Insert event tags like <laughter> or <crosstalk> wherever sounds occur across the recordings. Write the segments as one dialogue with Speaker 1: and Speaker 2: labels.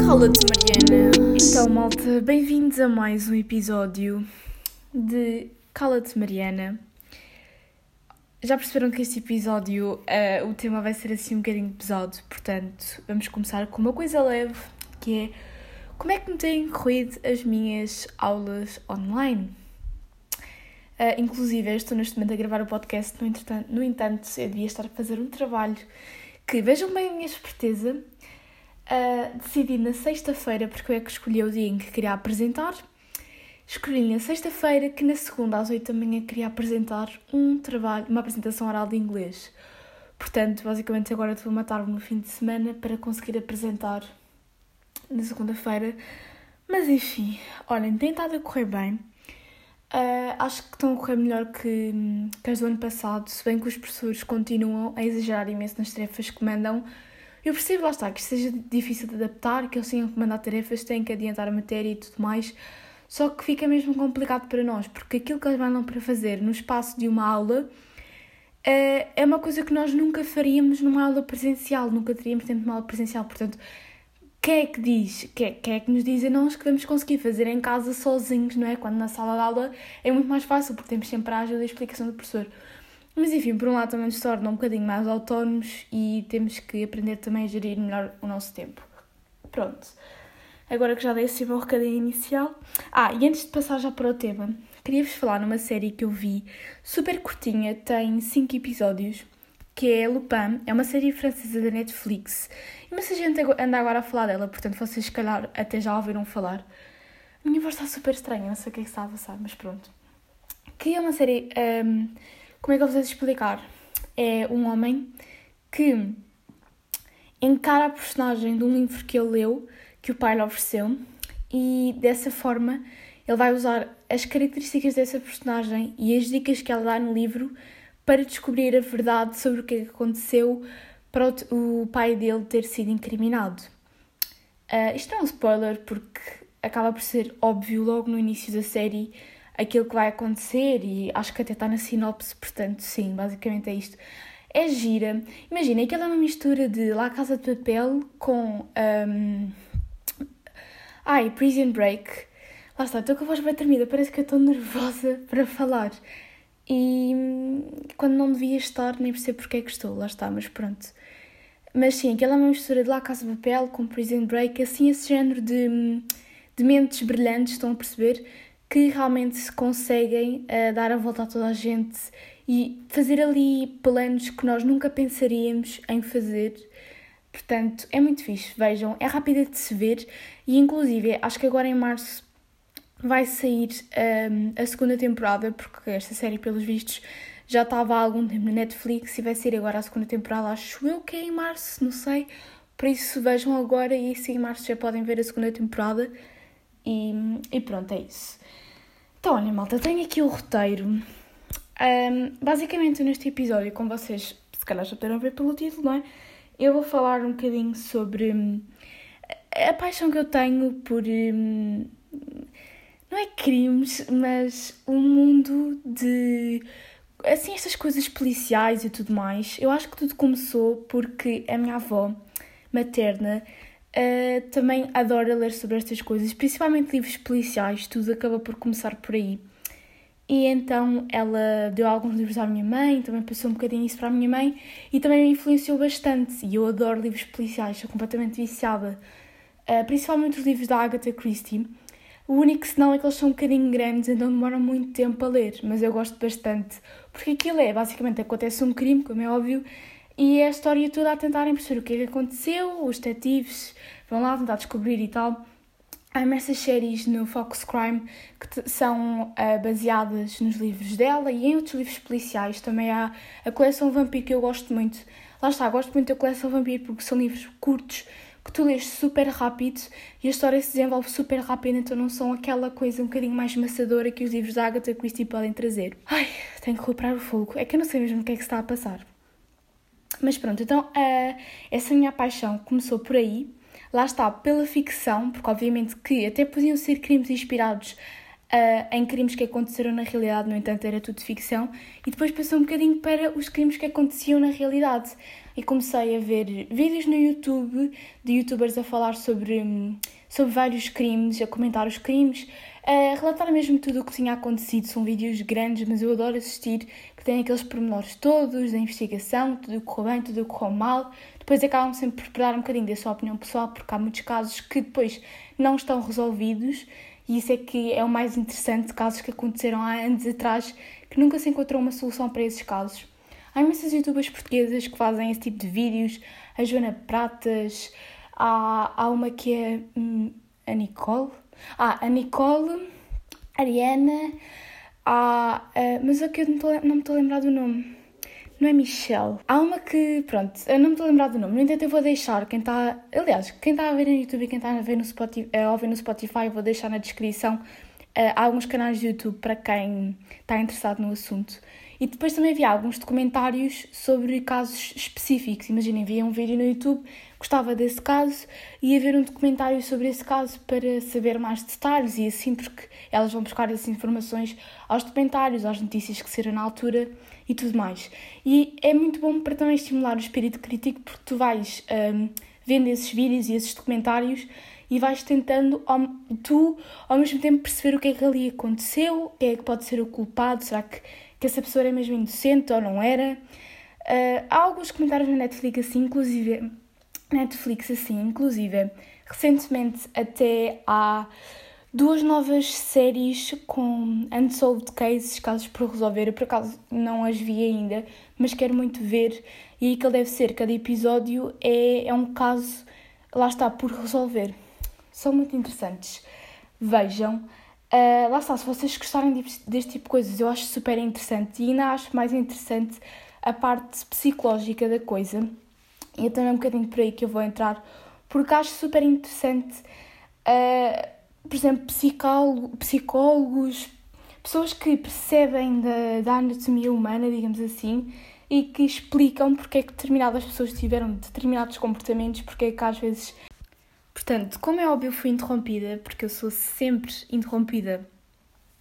Speaker 1: Cala-te, Mariana. Então, malta, bem-vindos a mais um episódio de Cala-te, Mariana. Já perceberam que este episódio uh, o tema vai ser assim um bocadinho pesado, portanto, vamos começar com uma coisa leve, que é como é que me têm corrido as minhas aulas online? Uh, inclusive, eu estou neste momento a gravar o podcast, no, no entanto, eu devia estar a fazer um trabalho que, vejam bem a minha esperteza, uh, decidi na sexta-feira, porque eu é que escolhi o dia em que queria apresentar. Escolhi na sexta-feira que na segunda às oito da manhã queria apresentar um trabalho, uma apresentação oral de inglês. Portanto, basicamente agora estou a matar-me no fim de semana para conseguir apresentar na segunda-feira. Mas enfim, olhem, tem estado a correr bem. Uh, acho que estão a correr melhor que, que as do ano passado, se bem que os professores continuam a exagerar imenso nas tarefas que mandam. Eu percebo, lá está, que seja difícil de adaptar, que eles tenham que mandar tarefas, têm que adiantar a matéria e tudo mais, só que fica mesmo complicado para nós, porque aquilo que eles mandam para fazer no espaço de uma aula eh, é uma coisa que nós nunca faríamos numa aula presencial, nunca teríamos tempo de uma aula presencial, portanto, quem é que diz, quem é, quem é que nos diz a nós que vamos conseguir fazer em casa sozinhos, não é? Quando na sala de aula é muito mais fácil, porque temos sempre a ajuda e a explicação do professor. Mas enfim, por um lado também nos torna um bocadinho mais autónomos e temos que aprender também a gerir melhor o nosso tempo. Pronto. Agora que já dei esse meu recadinho inicial. Ah, e antes de passar já para o tema, queria-vos falar numa série que eu vi, super curtinha, tem 5 episódios, que é Lupin. É uma série francesa da Netflix. E muita gente anda agora a falar dela, portanto vocês se calhar até já ouviram falar. A minha voz está super estranha, não sei o que é que está a passar, mas pronto. Que é uma série. Um, como é que eu vou explicar? É um homem que encara a personagem de um livro que ele leu, que o pai lhe ofereceu, e dessa forma ele vai usar as características dessa personagem e as dicas que ela dá no livro para descobrir a verdade sobre o que aconteceu para o, pai dele ter sido incriminado. Uh, isto é um spoiler porque acaba por ser óbvio logo no início da série aquilo que vai acontecer e acho que até está na sinopse, portanto, sim, basicamente é isto. É gira. Imagina, aquilo é uma mistura de La Casa de Papel com. Um... Ai, Prison Break. Lá está, estou com a voz bem tremida, parece que eu estou nervosa <laughs> para falar. E quando não devia estar, nem percebo porque é que estou, lá está, mas pronto. Mas sim, aquela é uma mistura de La Casa de Papel com Prison Break, assim, esse género de, de mentes brilhantes, estão a perceber? que realmente conseguem uh, dar a volta a toda a gente e fazer ali planos que nós nunca pensaríamos em fazer. Portanto, é muito fixe, vejam, é rápida de se ver e inclusive acho que agora em março vai sair um, a segunda temporada, porque esta série, pelos vistos, já estava há algum tempo na Netflix e vai sair agora a segunda temporada, acho eu que é em março, não sei. Por isso vejam agora e se em março já podem ver a segunda temporada. E, e pronto, é isso. Então, olha, malta, tenho aqui o roteiro. Um, basicamente, neste episódio, como vocês se calhar já puderam ver pelo título, não é? Eu vou falar um bocadinho sobre hum, a paixão que eu tenho por. Hum, não é crimes, mas o um mundo de. Assim, estas coisas policiais e tudo mais. Eu acho que tudo começou porque a minha avó materna Uh, também adora ler sobre estas coisas, principalmente livros policiais, tudo acaba por começar por aí. E então ela deu alguns livros à minha mãe, também passou um bocadinho isso para a minha mãe e também me influenciou bastante. E eu adoro livros policiais, sou completamente viciada, uh, principalmente os livros da Agatha Christie. O único senão é que eles são um bocadinho grandes, então demoram muito tempo a ler, mas eu gosto bastante, porque aquilo é basicamente acontece um crime, como é óbvio, e é a história toda a tentarem perceber o que é que aconteceu, os detetives vão lá tentar descobrir e tal. Há imensas séries no Fox Crime que são uh, baseadas nos livros dela e em outros livros policiais. Também há a coleção Vampiro que eu gosto muito. Lá está, gosto muito da coleção Vampiro porque são livros curtos que tu lês super rápido e a história se desenvolve super rápido, então não são aquela coisa um bocadinho mais maçadora que os livros da Agatha Christie podem trazer. Ai, tenho que recuperar o fogo. É que eu não sei mesmo o que é que está a passar. Mas pronto, então uh, essa minha paixão começou por aí. Lá está, pela ficção, porque obviamente que até podiam ser crimes inspirados uh, em crimes que aconteceram na realidade, no entanto era tudo ficção, e depois passou um bocadinho para os crimes que aconteciam na realidade. E comecei a ver vídeos no YouTube de youtubers a falar sobre, sobre vários crimes, a comentar os crimes, a relatar mesmo tudo o que tinha acontecido. São vídeos grandes, mas eu adoro assistir, que têm aqueles pormenores todos da investigação, tudo o que correu bem, tudo o que correu mal. Depois acabam sempre por dar um bocadinho da sua opinião pessoal, porque há muitos casos que depois não estão resolvidos e isso é que é o mais interessante, casos que aconteceram há anos atrás, que nunca se encontrou uma solução para esses casos. Há imensas youtubers portuguesas que fazem esse tipo de vídeos, a Joana Pratas, há, há uma que é hum, a Nicole, ah, a Nicole, a Ariana, há, uh, mas aqui eu não, tô, não me estou a lembrar do nome não é Michelle. Há uma que, pronto, eu não me estou a lembrar do nome, no entanto eu vou deixar quem está, aliás, quem está a ver no YouTube e quem está a ver no Spotify, a ouvir no Spotify, vou deixar na descrição uh, alguns canais de YouTube para quem está interessado no assunto. E depois também havia alguns documentários sobre casos específicos. Imaginem, via um vídeo no YouTube, gostava desse caso, ia ver um documentário sobre esse caso para saber mais detalhes e assim, porque elas vão buscar essas informações aos documentários, às notícias que saíram na altura e tudo mais. E é muito bom para também estimular o espírito crítico, porque tu vais um, vendo esses vídeos e esses documentários e vais tentando, ao, tu, ao mesmo tempo, perceber o que é que ali aconteceu, quem é que pode ser o culpado, será que, que essa pessoa era mesmo inocente ou não era. Uh, há alguns comentários na Netflix assim, inclusive, Netflix assim, inclusive, recentemente até há duas novas séries com Unsolved Cases, casos por resolver. Por acaso não as vi ainda, mas quero muito ver. E aí que ele deve ser, cada episódio é, é um caso, lá está, por resolver. São muito interessantes. Vejam. Uh, lá está, se vocês gostarem deste tipo de coisas, eu acho super interessante e ainda acho mais interessante a parte psicológica da coisa. E é também um bocadinho por aí que eu vou entrar, porque acho super interessante. Uh, por exemplo, psicólogo, psicólogos, pessoas que percebem da, da anatomia humana, digamos assim, e que explicam porque é que determinadas pessoas tiveram determinados comportamentos, porque é que às vezes. Portanto, como é óbvio, fui interrompida, porque eu sou sempre interrompida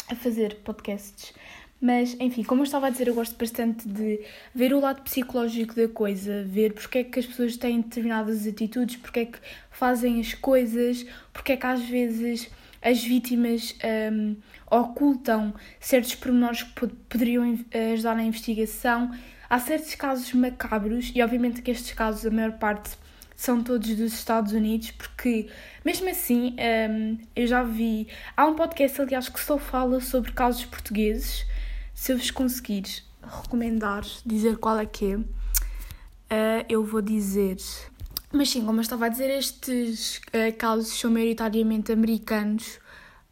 Speaker 1: a fazer podcasts. Mas, enfim, como eu estava a dizer, eu gosto bastante de ver o lado psicológico da coisa, ver porque é que as pessoas têm determinadas atitudes, porque é que fazem as coisas, porque é que às vezes as vítimas um, ocultam certos pormenores que poderiam ajudar na investigação. Há certos casos macabros, e obviamente que estes casos, a maior parte, são todos dos Estados Unidos, porque mesmo assim um, eu já vi. Há um podcast, aliás, que só fala sobre casos portugueses se eu vos conseguir recomendar, dizer qual é que é, uh, eu vou dizer. Mas sim, como eu estava a dizer, estes uh, casos são maioritariamente americanos,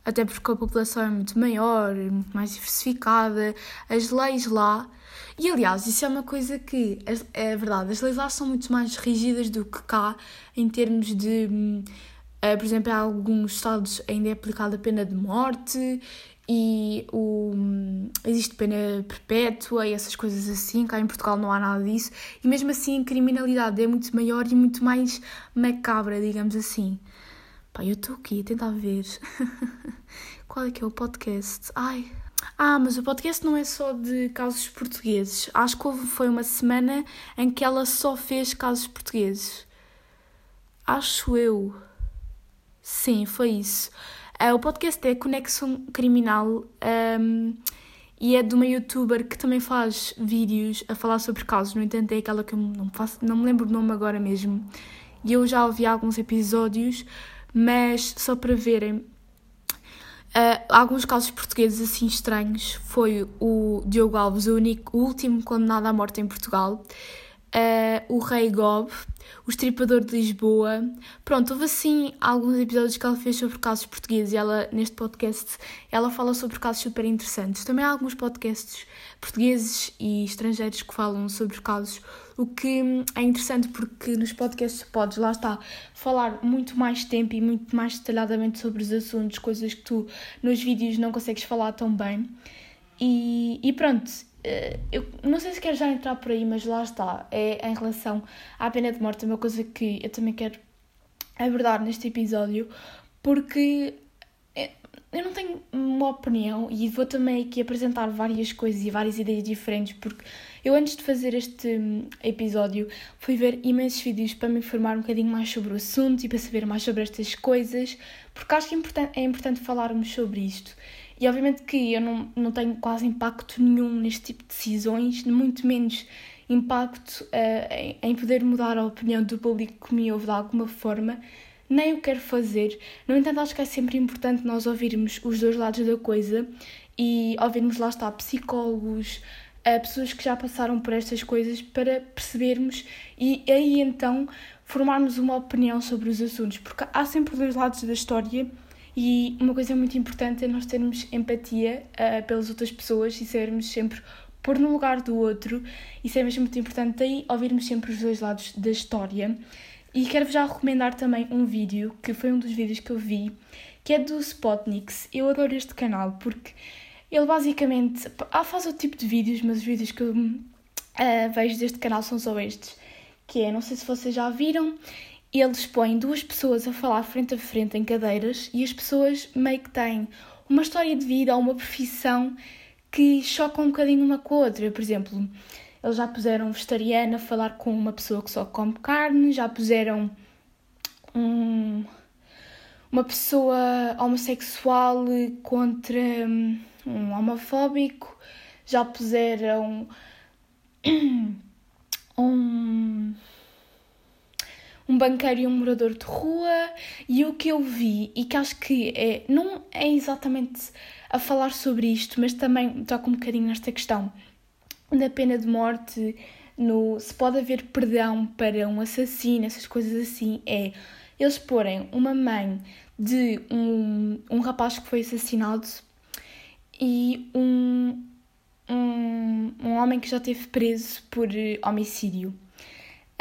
Speaker 1: até porque a população é muito maior, muito mais diversificada, as leis lá. E aliás, isso é uma coisa que é verdade, as leis lá são muito mais rígidas do que cá, em termos de. Uh, por exemplo, em alguns estados ainda é aplicada a pena de morte e o, existe pena perpétua e essas coisas assim. Cá em Portugal não há nada disso. E mesmo assim a criminalidade é muito maior e muito mais macabra, digamos assim. Pá, eu estou aqui a tentar ver <laughs> qual é que é o podcast. Ai. Ah, mas o podcast não é só de casos portugueses. Acho que houve, foi uma semana em que ela só fez casos portugueses. Acho eu. Sim, foi isso. Uh, o podcast é Conexão Criminal um, e é de uma youtuber que também faz vídeos a falar sobre casos. No entanto, é aquela que eu não, faço, não me lembro o nome agora mesmo. E eu já ouvi alguns episódios, mas só para verem. Uh, alguns casos portugueses assim estranhos. Foi o Diogo Alves, o, único, o último condenado à morte em Portugal uh, o Rei Gob, o Estripador de Lisboa. Pronto, houve assim alguns episódios que ela fez sobre casos portugueses e ela, neste podcast, ela fala sobre casos super interessantes. Também há alguns podcasts portugueses e estrangeiros que falam sobre casos, o que é interessante porque nos podcasts podes, lá está, falar muito mais tempo e muito mais detalhadamente sobre os assuntos, coisas que tu nos vídeos não consegues falar tão bem. E, e pronto, eu não sei se quero já entrar por aí, mas lá está. É em relação à pena de morte, é uma coisa que eu também quero abordar neste episódio, porque é, eu não tenho uma opinião e vou também aqui apresentar várias coisas e várias ideias diferentes, porque eu antes de fazer este hum, episódio fui ver imensos vídeos para me informar um bocadinho mais sobre o assunto e para saber mais sobre estas coisas, porque acho que é importante, é importante falarmos sobre isto. E obviamente que eu não, não tenho quase impacto nenhum neste tipo de decisões, muito menos impacto uh, em, em poder mudar a opinião do público que me ouve de alguma forma, nem o quero fazer. No entanto, acho que é sempre importante nós ouvirmos os dois lados da coisa e ouvirmos lá está psicólogos, uh, pessoas que já passaram por estas coisas para percebermos e aí então formarmos uma opinião sobre os assuntos, porque há sempre dois lados da história e uma coisa muito importante é nós termos empatia uh, pelas outras pessoas e sabermos sempre pôr no lugar do outro. Isso é mesmo muito importante. Daí ouvirmos sempre os dois lados da história. E quero já recomendar também um vídeo, que foi um dos vídeos que eu vi, que é do Spotnix. Eu adoro este canal porque ele basicamente ah, faz outro tipo de vídeos, mas os vídeos que eu uh, vejo deste canal são só estes. Que é, não sei se vocês já viram, eles põem duas pessoas a falar frente a frente em cadeiras e as pessoas meio que têm uma história de vida ou uma profissão que chocam um bocadinho uma com a outra. Por exemplo, eles já puseram vegetariana a falar com uma pessoa que só come carne, já puseram um, uma pessoa homossexual contra hum, um homofóbico, já puseram <clears throat> um um banqueiro e um morador de rua, e o que eu vi, e que acho que é, não é exatamente a falar sobre isto, mas também toca um bocadinho nesta questão da pena de morte, no se pode haver perdão para um assassino, essas coisas assim, é eles porem uma mãe de um, um rapaz que foi assassinado e um, um, um homem que já esteve preso por homicídio.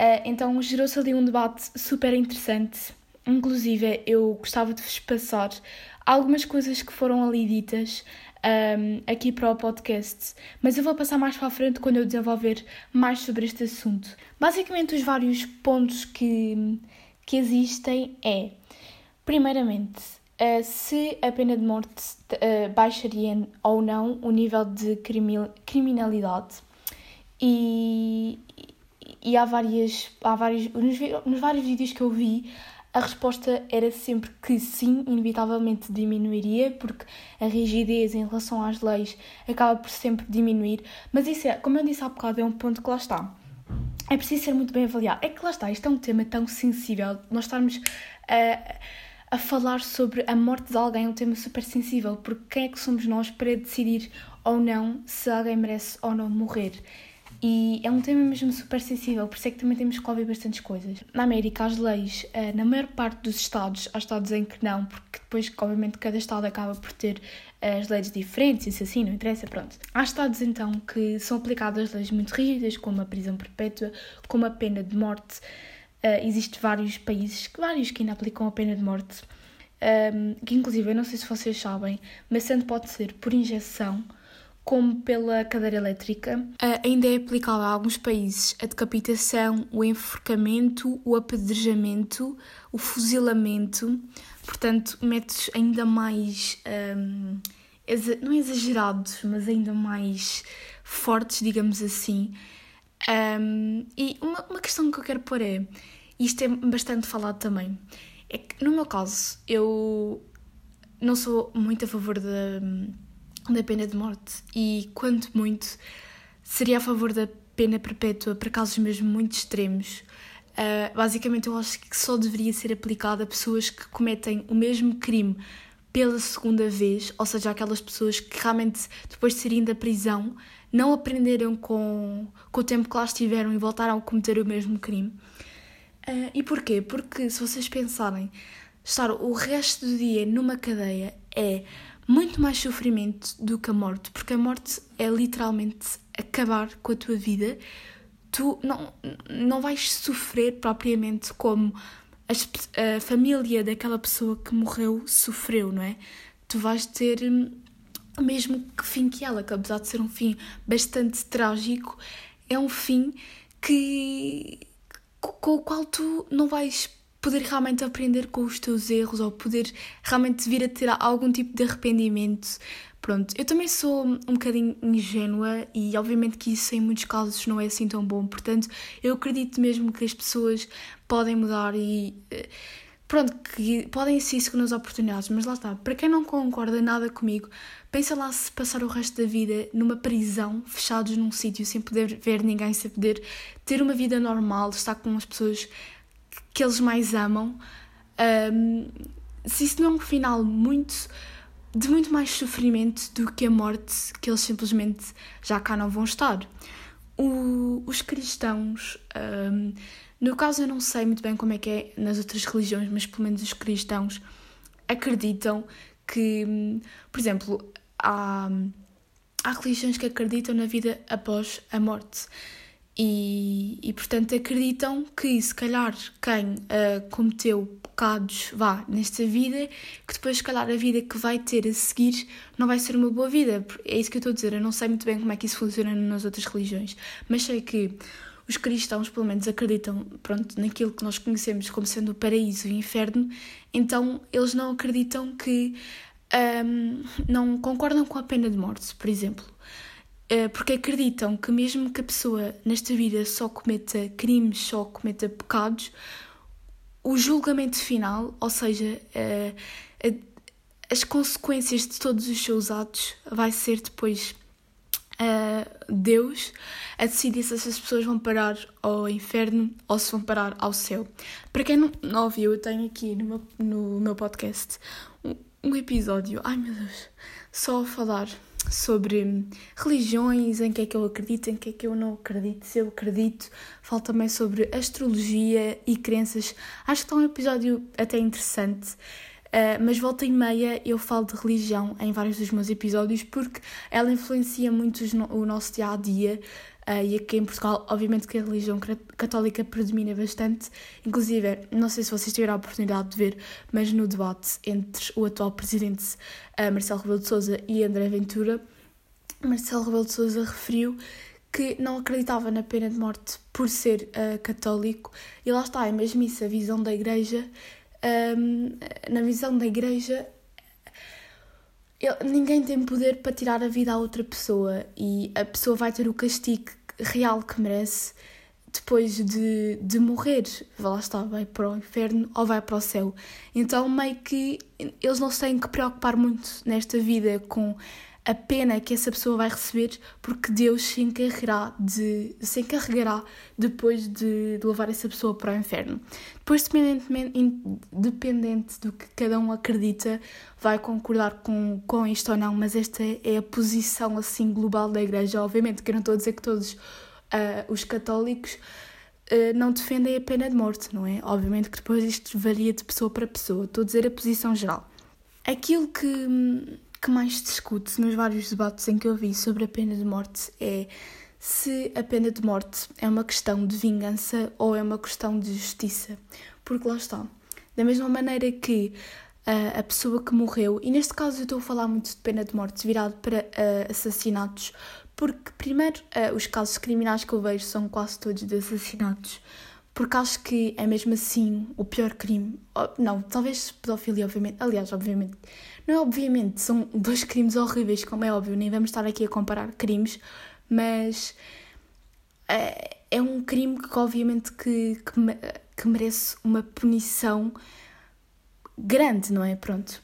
Speaker 1: Uh, então gerou-se ali um debate super interessante. Inclusive, eu gostava de vos passar algumas coisas que foram ali ditas um, aqui para o podcast, mas eu vou passar mais para a frente quando eu desenvolver mais sobre este assunto. Basicamente, os vários pontos que, que existem é, primeiramente, uh, se a pena de morte uh, baixaria ou não o nível de criminalidade. E, e há várias, há vários, nos, nos vários vídeos que eu vi, a resposta era sempre que sim, inevitavelmente diminuiria, porque a rigidez em relação às leis acaba por sempre diminuir. Mas isso é, como eu disse há bocado, é um ponto que lá está. É preciso ser muito bem avaliado. É que lá está, isto é um tema tão sensível, nós estarmos a, a falar sobre a morte de alguém é um tema super sensível, porque quem é que somos nós para decidir ou não se alguém merece ou não morrer? E é um tema mesmo super sensível, por isso é que também temos que ouvir bastantes coisas. Na América, as leis, eh, na maior parte dos estados, há estados em que não, porque depois, obviamente, cada estado acaba por ter eh, as leis diferentes, isso assim, não interessa, pronto. Há estados, então, que são aplicadas leis muito rígidas, como a prisão perpétua, como a pena de morte. Uh, Existem vários países, vários que ainda aplicam a pena de morte, um, que inclusive, eu não sei se vocês sabem, mas tanto pode ser por injeção como pela cadeira elétrica. Uh, ainda é aplicável a alguns países a decapitação, o enforcamento, o apedrejamento, o fuzilamento, portanto, métodos ainda mais. Um, não exagerados, mas ainda mais fortes, digamos assim. Um, e uma, uma questão que eu quero pôr é: isto é bastante falado também. É que, no meu caso, eu não sou muito a favor da da pena de morte e, quanto muito, seria a favor da pena perpétua para casos mesmo muito extremos. Uh, basicamente, eu acho que só deveria ser aplicada a pessoas que cometem o mesmo crime pela segunda vez, ou seja, aquelas pessoas que realmente, depois de saírem da prisão, não aprenderam com, com o tempo que lá estiveram e voltaram a cometer o mesmo crime. Uh, e porquê? Porque, se vocês pensarem, estar o resto do dia numa cadeia é muito mais sofrimento do que a morte, porque a morte é literalmente acabar com a tua vida. Tu não, não vais sofrer propriamente como a, a família daquela pessoa que morreu sofreu, não é? Tu vais ter hum, o mesmo que fim que ela, que apesar de ser um fim bastante trágico, é um fim que com o qual tu não vais poder realmente aprender com os teus erros ou poder realmente vir a ter algum tipo de arrependimento. Pronto, eu também sou um bocadinho ingênua e obviamente que isso em muitos casos não é assim tão bom, portanto eu acredito mesmo que as pessoas podem mudar e eh, pronto, que podem ser segundas oportunidades, mas lá está, para quem não concorda nada comigo, pensa lá se passar o resto da vida numa prisão, fechados num sítio, sem poder ver ninguém, sem poder ter uma vida normal, estar com as pessoas que eles mais amam, um, se isso não é um final muito de muito mais sofrimento do que a morte que eles simplesmente já cá não vão estar. O, os cristãos um, no caso, eu não sei muito bem como é que é nas outras religiões, mas pelo menos os cristãos acreditam que, por exemplo, há, há religiões que acreditam na vida após a morte. E, e portanto acreditam que se calhar quem uh, cometeu pecados vá nesta vida, que depois se calhar a vida que vai ter a seguir não vai ser uma boa vida. É isso que eu estou a dizer, eu não sei muito bem como é que isso funciona nas outras religiões, mas sei que os cristãos, pelo menos, acreditam pronto, naquilo que nós conhecemos como sendo o paraíso e o inferno, então eles não acreditam que. Um, não concordam com a pena de morte, por exemplo. Uh, porque acreditam que, mesmo que a pessoa nesta vida só cometa crimes, só cometa pecados, o julgamento final, ou seja, uh, as consequências de todos os seus atos, vai ser depois uh, Deus a decidir se essas pessoas vão parar ao inferno ou se vão parar ao céu. Para quem não, não ouviu, eu tenho aqui no meu, no meu podcast um, um episódio, ai meu Deus, só a falar sobre religiões, em que é que eu acredito, em que é que eu não acredito, se eu acredito. Falo também sobre astrologia e crenças. Acho que está um episódio até interessante. Uh, mas volta e meia eu falo de religião em vários dos meus episódios porque ela influencia muito o nosso dia a dia. Uh, e aqui em Portugal, obviamente que a religião católica predomina bastante. Inclusive, não sei se vocês tiveram a oportunidade de ver, mas no debate entre o atual presidente uh, Marcelo Rebelo de Sousa e André Ventura, Marcelo Rebelo de Sousa referiu que não acreditava na pena de morte por ser uh, católico. E lá está, é mesmo isso, a visão da Igreja um, na visão da igreja, ninguém tem poder para tirar a vida a outra pessoa e a pessoa vai ter o castigo real que merece depois de, de morrer. Lá está, vai para o inferno ou vai para o céu. Então, meio que eles não se têm que preocupar muito nesta vida com a pena que essa pessoa vai receber, porque Deus se encarregará, de, se encarregará depois de, de levar essa pessoa para o inferno. Depois, dependente do que cada um acredita, vai concordar com, com isto ou não, mas esta é a posição assim global da Igreja. Obviamente que eu não estou a dizer que todos uh, os católicos uh, não defendem a pena de morte, não é? Obviamente que depois isto varia de pessoa para pessoa. Estou a dizer a posição geral. Aquilo que hum, que mais se discute nos vários debates em que eu vi sobre a pena de morte é se a pena de morte é uma questão de vingança ou é uma questão de justiça. Porque lá está. Da mesma maneira que uh, a pessoa que morreu, e neste caso eu estou a falar muito de pena de morte virado para uh, assassinatos, porque primeiro uh, os casos criminais que eu vejo são quase todos de assassinatos porque acho que é mesmo assim o pior crime. Não, talvez pedofilia, obviamente. Aliás, obviamente. Não é obviamente, são dois crimes horríveis, como é óbvio, nem vamos estar aqui a comparar crimes, mas é, é um crime que obviamente que, que, que merece uma punição grande, não é? Pronto.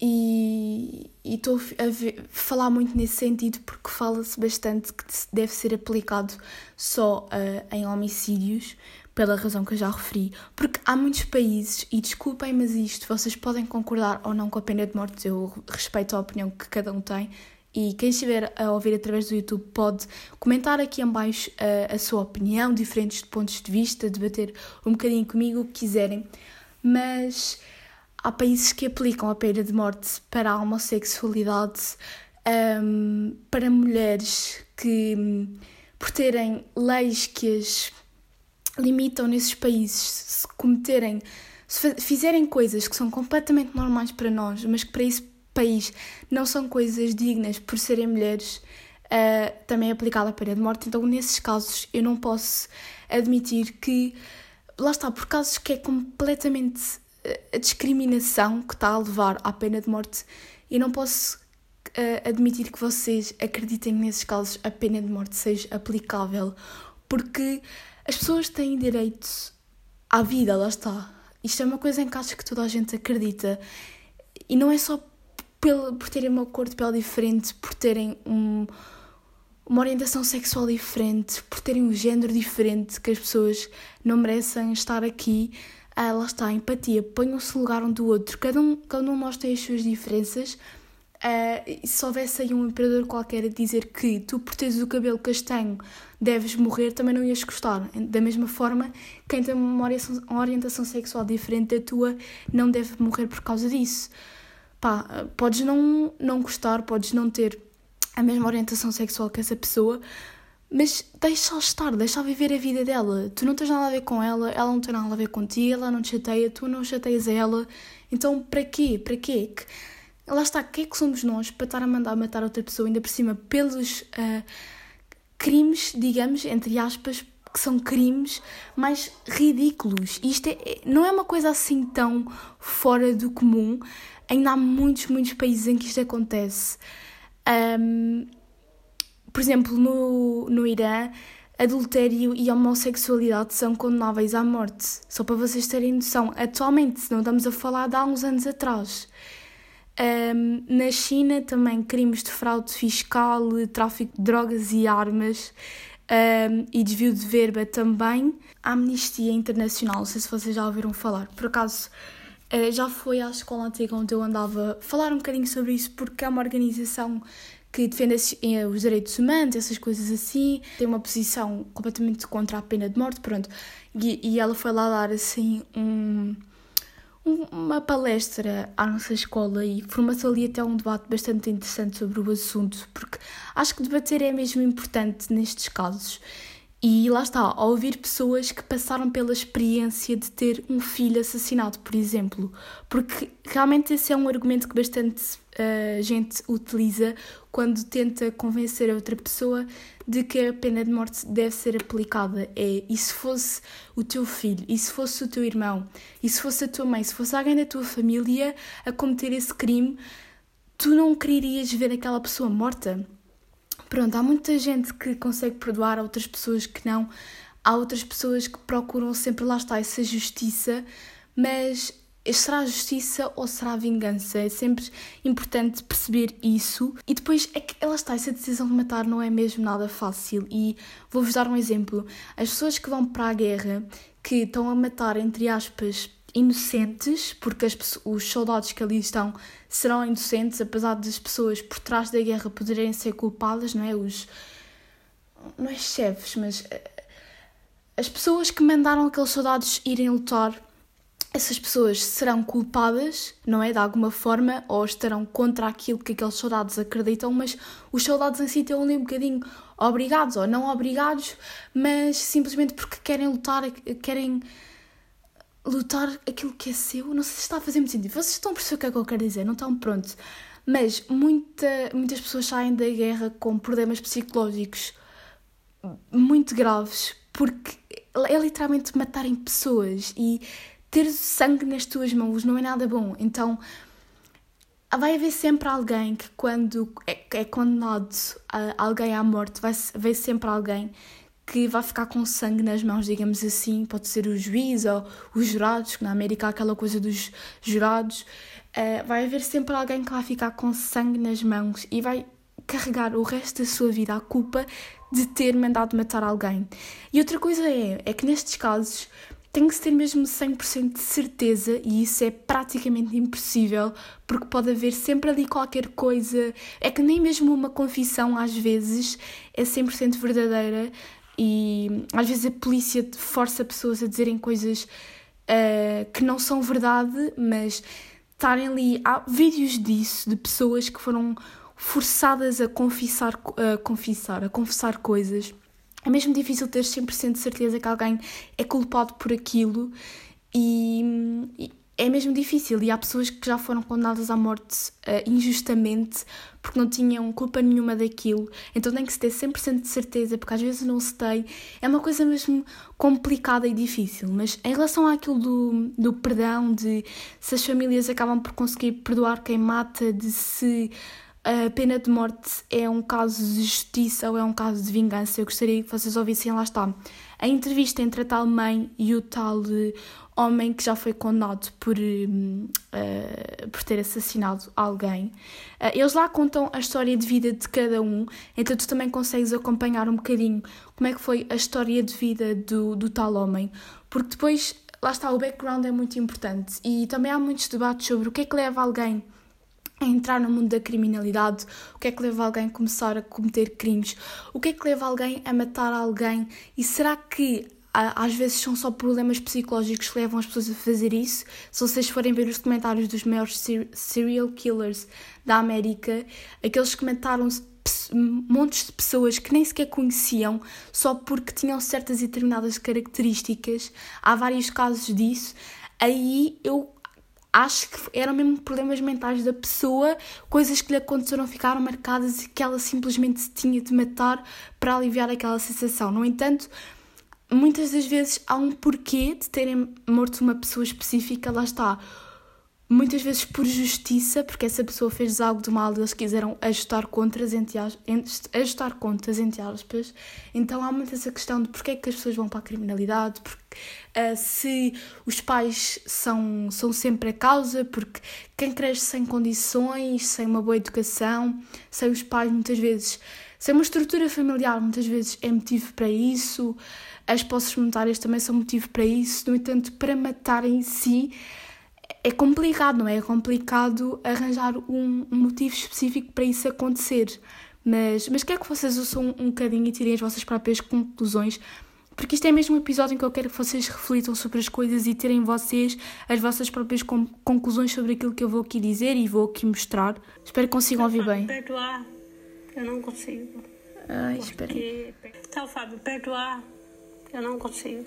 Speaker 1: E estou a ver, falar muito nesse sentido porque fala-se bastante que deve ser aplicado só uh, em homicídios, pela razão que eu já referi. Porque há muitos países, e desculpem, mas isto, vocês podem concordar ou não com a pena de morte, eu respeito a opinião que cada um tem. E quem estiver a ouvir através do YouTube pode comentar aqui em baixo uh, a sua opinião, diferentes pontos de vista, debater um bocadinho comigo o que quiserem. Mas há países que aplicam a pena de morte para a homossexualidade, um, para mulheres que, por terem leis que as limitam nesses países, se cometerem, se fizerem coisas que são completamente normais para nós, mas que para esse país não são coisas dignas por serem mulheres, uh, também é aplicada a pena de morte. Então, nesses casos, eu não posso admitir que lá está, por casos que é completamente eh, a discriminação que está a levar à pena de morte, e não posso uh, admitir que vocês acreditem que nesses casos a pena de morte seja aplicável, porque as pessoas têm direito à vida, lá está. Isto é uma coisa em casos que toda a gente acredita. E não é só por, por terem uma cor de pele diferente, por terem um, uma orientação sexual diferente, por terem um género diferente, que as pessoas não merecem estar aqui. Ah, lá está, a empatia, ponham-se no lugar um do outro. Cada um, cada um tem as suas diferenças. Uh, se houvesse aí um imperador qualquer a dizer que tu, por teres o cabelo castanho, deves morrer, também não ias gostar. Da mesma forma, quem tem uma orientação sexual diferente da tua não deve morrer por causa disso. Pá, podes não, não gostar, podes não ter a mesma orientação sexual que essa pessoa, mas deixa-a estar, deixa-a viver a vida dela. Tu não tens nada a ver com ela, ela não tem nada a ver contigo, ela não te chateia, tu não chateias a ela. Então, para quê? Para quê? Que, lá está, quem é que somos nós para estar a mandar matar outra pessoa, ainda por cima, pelos uh, crimes, digamos, entre aspas, que são crimes mais ridículos. Isto é, não é uma coisa assim tão fora do comum. Ainda há muitos, muitos países em que isto acontece. Um, por exemplo, no, no Irã, adultério e homossexualidade são condenáveis à morte. Só para vocês terem noção. Atualmente, não estamos a falar de há uns anos atrás. Um, na China, também crimes de fraude fiscal, tráfico de drogas e armas um, e desvio de verba também. A Amnistia Internacional, não sei se vocês já ouviram falar. Por acaso, eh, já foi à escola antiga onde eu andava falar um bocadinho sobre isso, porque é uma organização que defende eh, os direitos humanos, essas coisas assim, tem uma posição completamente contra a pena de morte, pronto. E, e ela foi lá dar assim um, uma palestra à nossa escola e formou-se ali até um debate bastante interessante sobre o assunto, porque acho que debater é mesmo importante nestes casos. E lá está, ao ouvir pessoas que passaram pela experiência de ter um filho assassinado, por exemplo, porque realmente esse é um argumento que bastante uh, gente utiliza quando tenta convencer a outra pessoa de que a pena de morte deve ser aplicada. É, e se fosse o teu filho, e se fosse o teu irmão, e se fosse a tua mãe, se fosse alguém da tua família a cometer esse crime, tu não querias ver aquela pessoa morta? Pronto, há muita gente que consegue perdoar, há outras pessoas que não, há outras pessoas que procuram sempre lá está essa justiça, mas será justiça ou será vingança? É sempre importante perceber isso. E depois é que ela está, essa decisão de matar não é mesmo nada fácil. E vou-vos dar um exemplo. As pessoas que vão para a guerra, que estão a matar, entre aspas, inocentes, porque as, os soldados que ali estão serão inocentes, apesar das pessoas por trás da guerra poderem ser culpadas, não é? Os. não é chefes, mas. Eh, as pessoas que mandaram aqueles soldados irem lutar, essas pessoas serão culpadas, não é? De alguma forma, ou estarão contra aquilo que aqueles soldados acreditam, mas os soldados em si estão ali um bocadinho obrigados ou não obrigados, mas simplesmente porque querem lutar, querem lutar aquilo que é seu. Não sei se está a fazer muito sentido. Vocês estão a perceber o que é que eu quero dizer, não estão prontos. Mas muita, muitas pessoas saem da guerra com problemas psicológicos muito graves porque é literalmente matarem pessoas e ter sangue nas tuas mãos não é nada bom. Então vai haver sempre alguém que quando é, é condenado a alguém à morte vai haver sempre alguém que vai ficar com sangue nas mãos, digamos assim, pode ser o juiz ou os jurados, que na América há aquela coisa dos jurados, uh, vai haver sempre alguém que vai ficar com sangue nas mãos e vai carregar o resto da sua vida a culpa de ter mandado matar alguém. E outra coisa é, é que nestes casos tem que ter mesmo 100% de certeza e isso é praticamente impossível porque pode haver sempre ali qualquer coisa. É que nem mesmo uma confissão às vezes é 100% verdadeira e às vezes a polícia força pessoas a dizerem coisas uh, que não são verdade, mas estarem ali. Há vídeos disso, de pessoas que foram forçadas a confessar, a confessar, a confessar coisas. É mesmo difícil ter 100% de certeza que alguém é culpado por aquilo e, e é mesmo difícil. E há pessoas que já foram condenadas à morte uh, injustamente porque não tinham culpa nenhuma daquilo, então tem que se ter 100% de certeza, porque às vezes não se tem. É uma coisa mesmo complicada e difícil, mas em relação àquilo do, do perdão, de se as famílias acabam por conseguir perdoar quem mata, de se a pena de morte é um caso de justiça ou é um caso de vingança, eu gostaria que vocês ouvissem, lá está, a entrevista entre a tal mãe e o tal uh, homem que já foi condenado por, uh, por ter assassinado alguém. Uh, eles lá contam a história de vida de cada um, então tu também consegues acompanhar um bocadinho como é que foi a história de vida do, do tal homem, porque depois, lá está, o background é muito importante e também há muitos debates sobre o que é que leva alguém entrar no mundo da criminalidade, o que é que leva alguém a começar a cometer crimes, o que é que leva alguém a matar alguém e será que às vezes são só problemas psicológicos que levam as pessoas a fazer isso. Se vocês forem ver os comentários dos maiores serial killers da América, aqueles que mataram montes de pessoas que nem sequer conheciam só porque tinham certas e determinadas características. Há vários casos disso. Aí eu acho que eram mesmo problemas mentais da pessoa, coisas que lhe aconteceram ficaram marcadas e que ela simplesmente tinha de matar para aliviar aquela sensação. No entanto, muitas das vezes há um porquê de terem morto uma pessoa específica, lá está muitas vezes por justiça, porque essa pessoa fez algo de mal e eles quiseram ajustar contas, entre, ajustar contas, entre aspas. Então há muito essa questão de porque é que as pessoas vão para a criminalidade, porque, uh, se os pais são, são sempre a causa, porque quem cresce sem condições, sem uma boa educação, sem os pais muitas vezes, sem uma estrutura familiar, muitas vezes é motivo para isso. As posses monetárias também são motivo para isso. No entanto, para matar em si é complicado, não é? É complicado arranjar um, um motivo específico para isso acontecer. Mas, mas quero que vocês ouçam um, um bocadinho e tirem as vossas próprias conclusões, porque isto é mesmo um episódio em que eu quero que vocês reflitam sobre as coisas e terem vocês as vossas próprias conclusões sobre aquilo que eu vou aqui dizer e vou aqui mostrar. Espero que consigam ouvir bem.
Speaker 2: Perdoar, eu não consigo.
Speaker 1: Ai, espera
Speaker 2: Então, Fábio, perdoar, eu não consigo.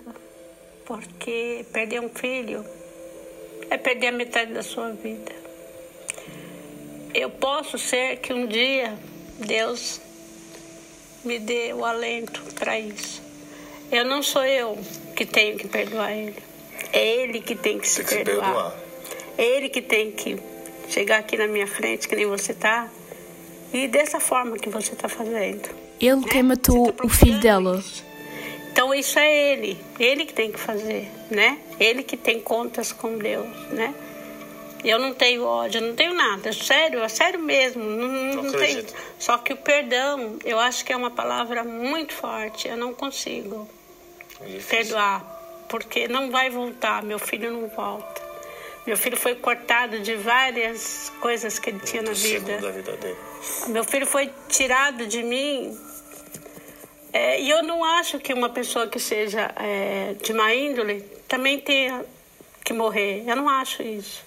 Speaker 2: Porque perder um filho é perder a metade da sua vida. Eu posso ser que um dia Deus me dê o alento para isso. Eu não sou eu que tenho que perdoar ele. É ele que tem que se, tem que perdoar. se perdoar. É ele que tem que chegar aqui na minha frente, que nem você tá, e dessa forma que você tá fazendo.
Speaker 1: Ele né? quem matou tá o filho dela. Isso.
Speaker 2: Isso é ele, ele que tem que fazer, né? Ele que tem contas com Deus, né? Eu não tenho ódio, não tenho nada, sério, é sério mesmo, não, não, não tenho. Só que o perdão, eu acho que é uma palavra muito forte, eu não consigo é perdoar, porque não vai voltar, meu filho não volta. Meu filho foi cortado de várias coisas que ele tinha na vida. vida meu filho foi tirado de mim é, e eu não acho que uma pessoa que seja é, de má índole também tenha que morrer. Eu não acho isso.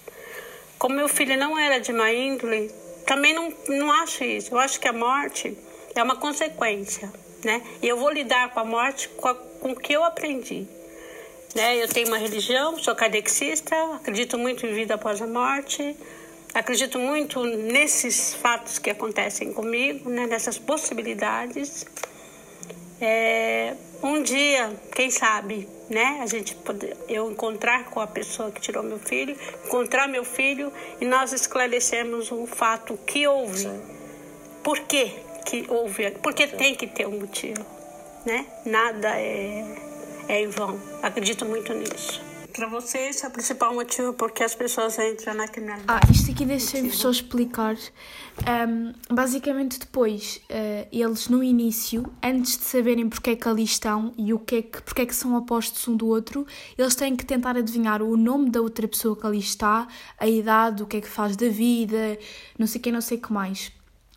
Speaker 2: Como meu filho não era de má índole, também não, não acho isso. Eu acho que a morte é uma consequência, né? E eu vou lidar com a morte com, a, com o que eu aprendi. Né? Eu tenho uma religião, sou kardecista, acredito muito em vida após a morte, acredito muito nesses fatos que acontecem comigo, né? nessas possibilidades. É, um dia, quem sabe, né? A gente poder, eu encontrar com a pessoa que tirou meu filho, encontrar meu filho e nós esclarecermos o fato que houve. Sim. Por que que houve? Porque Sim. tem que ter um motivo, né? Nada é, é em vão. Acredito muito nisso. Para você, esse é o principal motivo porque as pessoas entram na criminalidade.
Speaker 1: Ah, isto aqui deixa-me só explicar. Um, basicamente, depois, uh, eles no início, antes de saberem porque é que ali estão e o que é que, porque é que são opostos um do outro, eles têm que tentar adivinhar o nome da outra pessoa que ali está, a idade, o que é que faz da vida, não sei o que, não sei o que mais.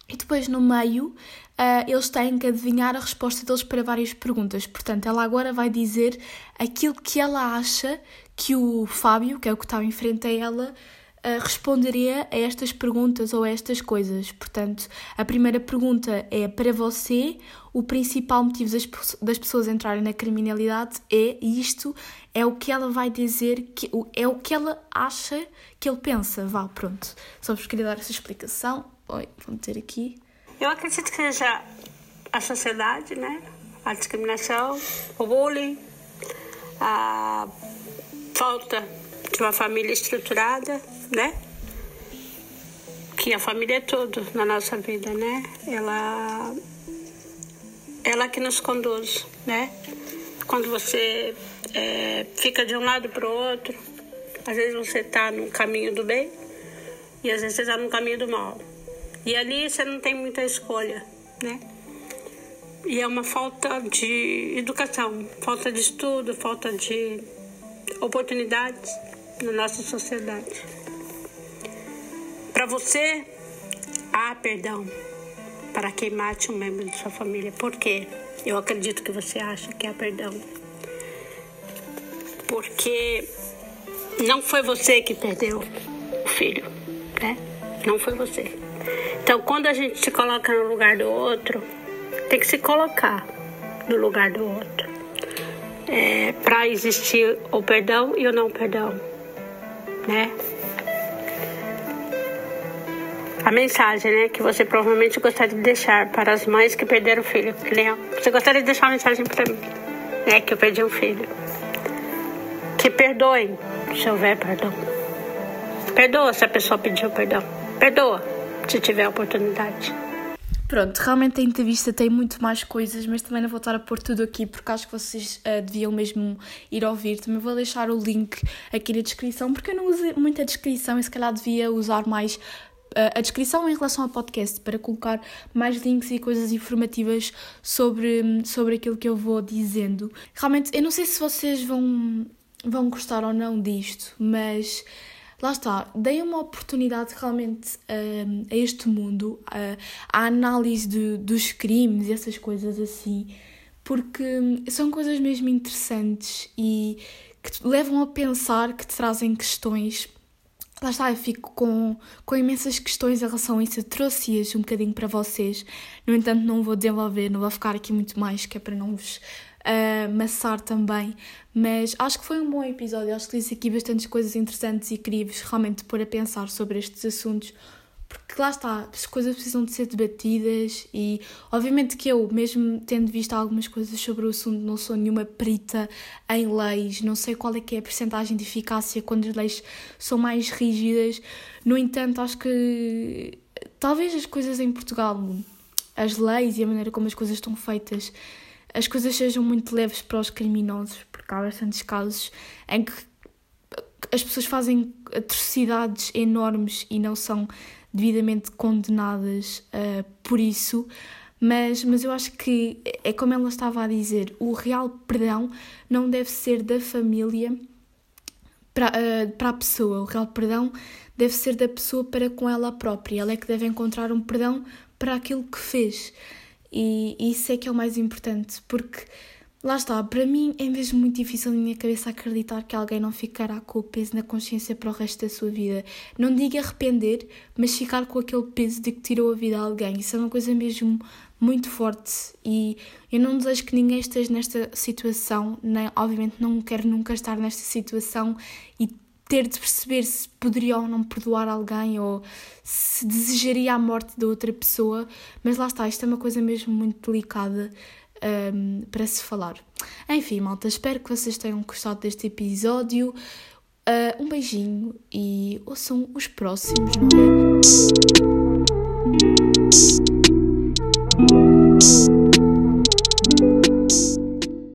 Speaker 1: E depois, no meio, uh, eles têm que adivinhar a resposta deles para várias perguntas. Portanto, ela agora vai dizer aquilo que ela acha que o Fábio, que é o que está em frente a ela, uh, responderia a estas perguntas ou a estas coisas. Portanto, a primeira pergunta é para você, o principal motivo das, das pessoas entrarem na criminalidade é isto, é o que ela vai dizer, que, é o que ela acha que ele pensa. Vá, pronto. Só vos queria dar essa explicação. Oi, vamos ter aqui.
Speaker 2: Eu acredito que seja a sociedade, né? A discriminação, o bullying, a falta de uma família estruturada, né? Que a família é tudo na nossa vida, né? Ela ela que nos conduz, né? Quando você é, fica de um lado para o outro, às vezes você está no caminho do bem e às vezes você está no caminho do mal. E ali você não tem muita escolha, né? E é uma falta de educação, falta de estudo, falta de oportunidades na nossa sociedade. Para você, há perdão para quem mate um membro de sua família. Por quê? Eu acredito que você acha que há perdão. Porque não foi você que perdeu o filho, né? Não foi você. Então, quando a gente se coloca no lugar do outro, tem que se colocar no lugar do outro. É, para existir o perdão e o não perdão, né? a mensagem, né, que você provavelmente gostaria de deixar para as mães que perderam o filho. Leão, você gostaria de deixar uma mensagem para mim, né, que eu perdi um filho. Que perdoem, se houver perdão. Perdoa se a pessoa pediu perdão. Perdoa, se tiver oportunidade.
Speaker 1: Pronto, realmente a entrevista tem muito mais coisas, mas também não vou estar a pôr tudo aqui porque acho que vocês uh, deviam mesmo ir ouvir. Também vou deixar o link aqui na descrição porque eu não uso muita descrição e se calhar devia usar mais a descrição em relação ao podcast para colocar mais links e coisas informativas sobre, sobre aquilo que eu vou dizendo. Realmente, eu não sei se vocês vão, vão gostar ou não disto, mas lá está, dei uma oportunidade realmente uh, a este mundo, à análise de, dos crimes e essas coisas assim, porque são coisas mesmo interessantes e que te levam a pensar, que te trazem questões lá está, eu fico com, com imensas questões em relação a isso. Eu trouxe-as um bocadinho para vocês. No entanto, não vou desenvolver, não vou ficar aqui muito mais, que é para não vos uh, também. Mas acho que foi um bom episódio. Acho que disse aqui bastantes coisas interessantes e queria vos realmente pôr a pensar sobre estes assuntos porque lá está, as coisas precisam de ser debatidas e obviamente que eu, mesmo tendo visto algumas coisas sobre o assunto, não sou nenhuma perita em leis, não sei qual é que é a percentagem de eficácia quando as leis são mais rígidas. No entanto, acho que talvez as coisas em Portugal, as leis e a maneira como as coisas estão feitas, as coisas sejam muito leves para os criminosos, porque há bastantes casos em que as pessoas fazem atrocidades enormes e não são devidamente condenadas uh, por isso, mas, mas eu acho que é como ela estava a dizer: o real perdão não deve ser da família para, uh, para a pessoa, o real perdão deve ser da pessoa para com ela própria. Ela é que deve encontrar um perdão para aquilo que fez. E isso é que é o mais importante, porque Lá está, para mim é mesmo muito difícil na minha cabeça acreditar que alguém não ficará com o peso na consciência para o resto da sua vida. Não digo arrepender, mas ficar com aquele peso de que tirou a vida a alguém. Isso é uma coisa mesmo muito forte e eu não desejo que ninguém esteja nesta situação, nem, obviamente não quero nunca estar nesta situação e ter de perceber se poderia ou não perdoar alguém ou se desejaria a morte de outra pessoa, mas lá está, isto é uma coisa mesmo muito delicada um, para se falar. Enfim, malta, espero que vocês tenham gostado deste episódio. Uh, um beijinho e ouçam os próximos, não é?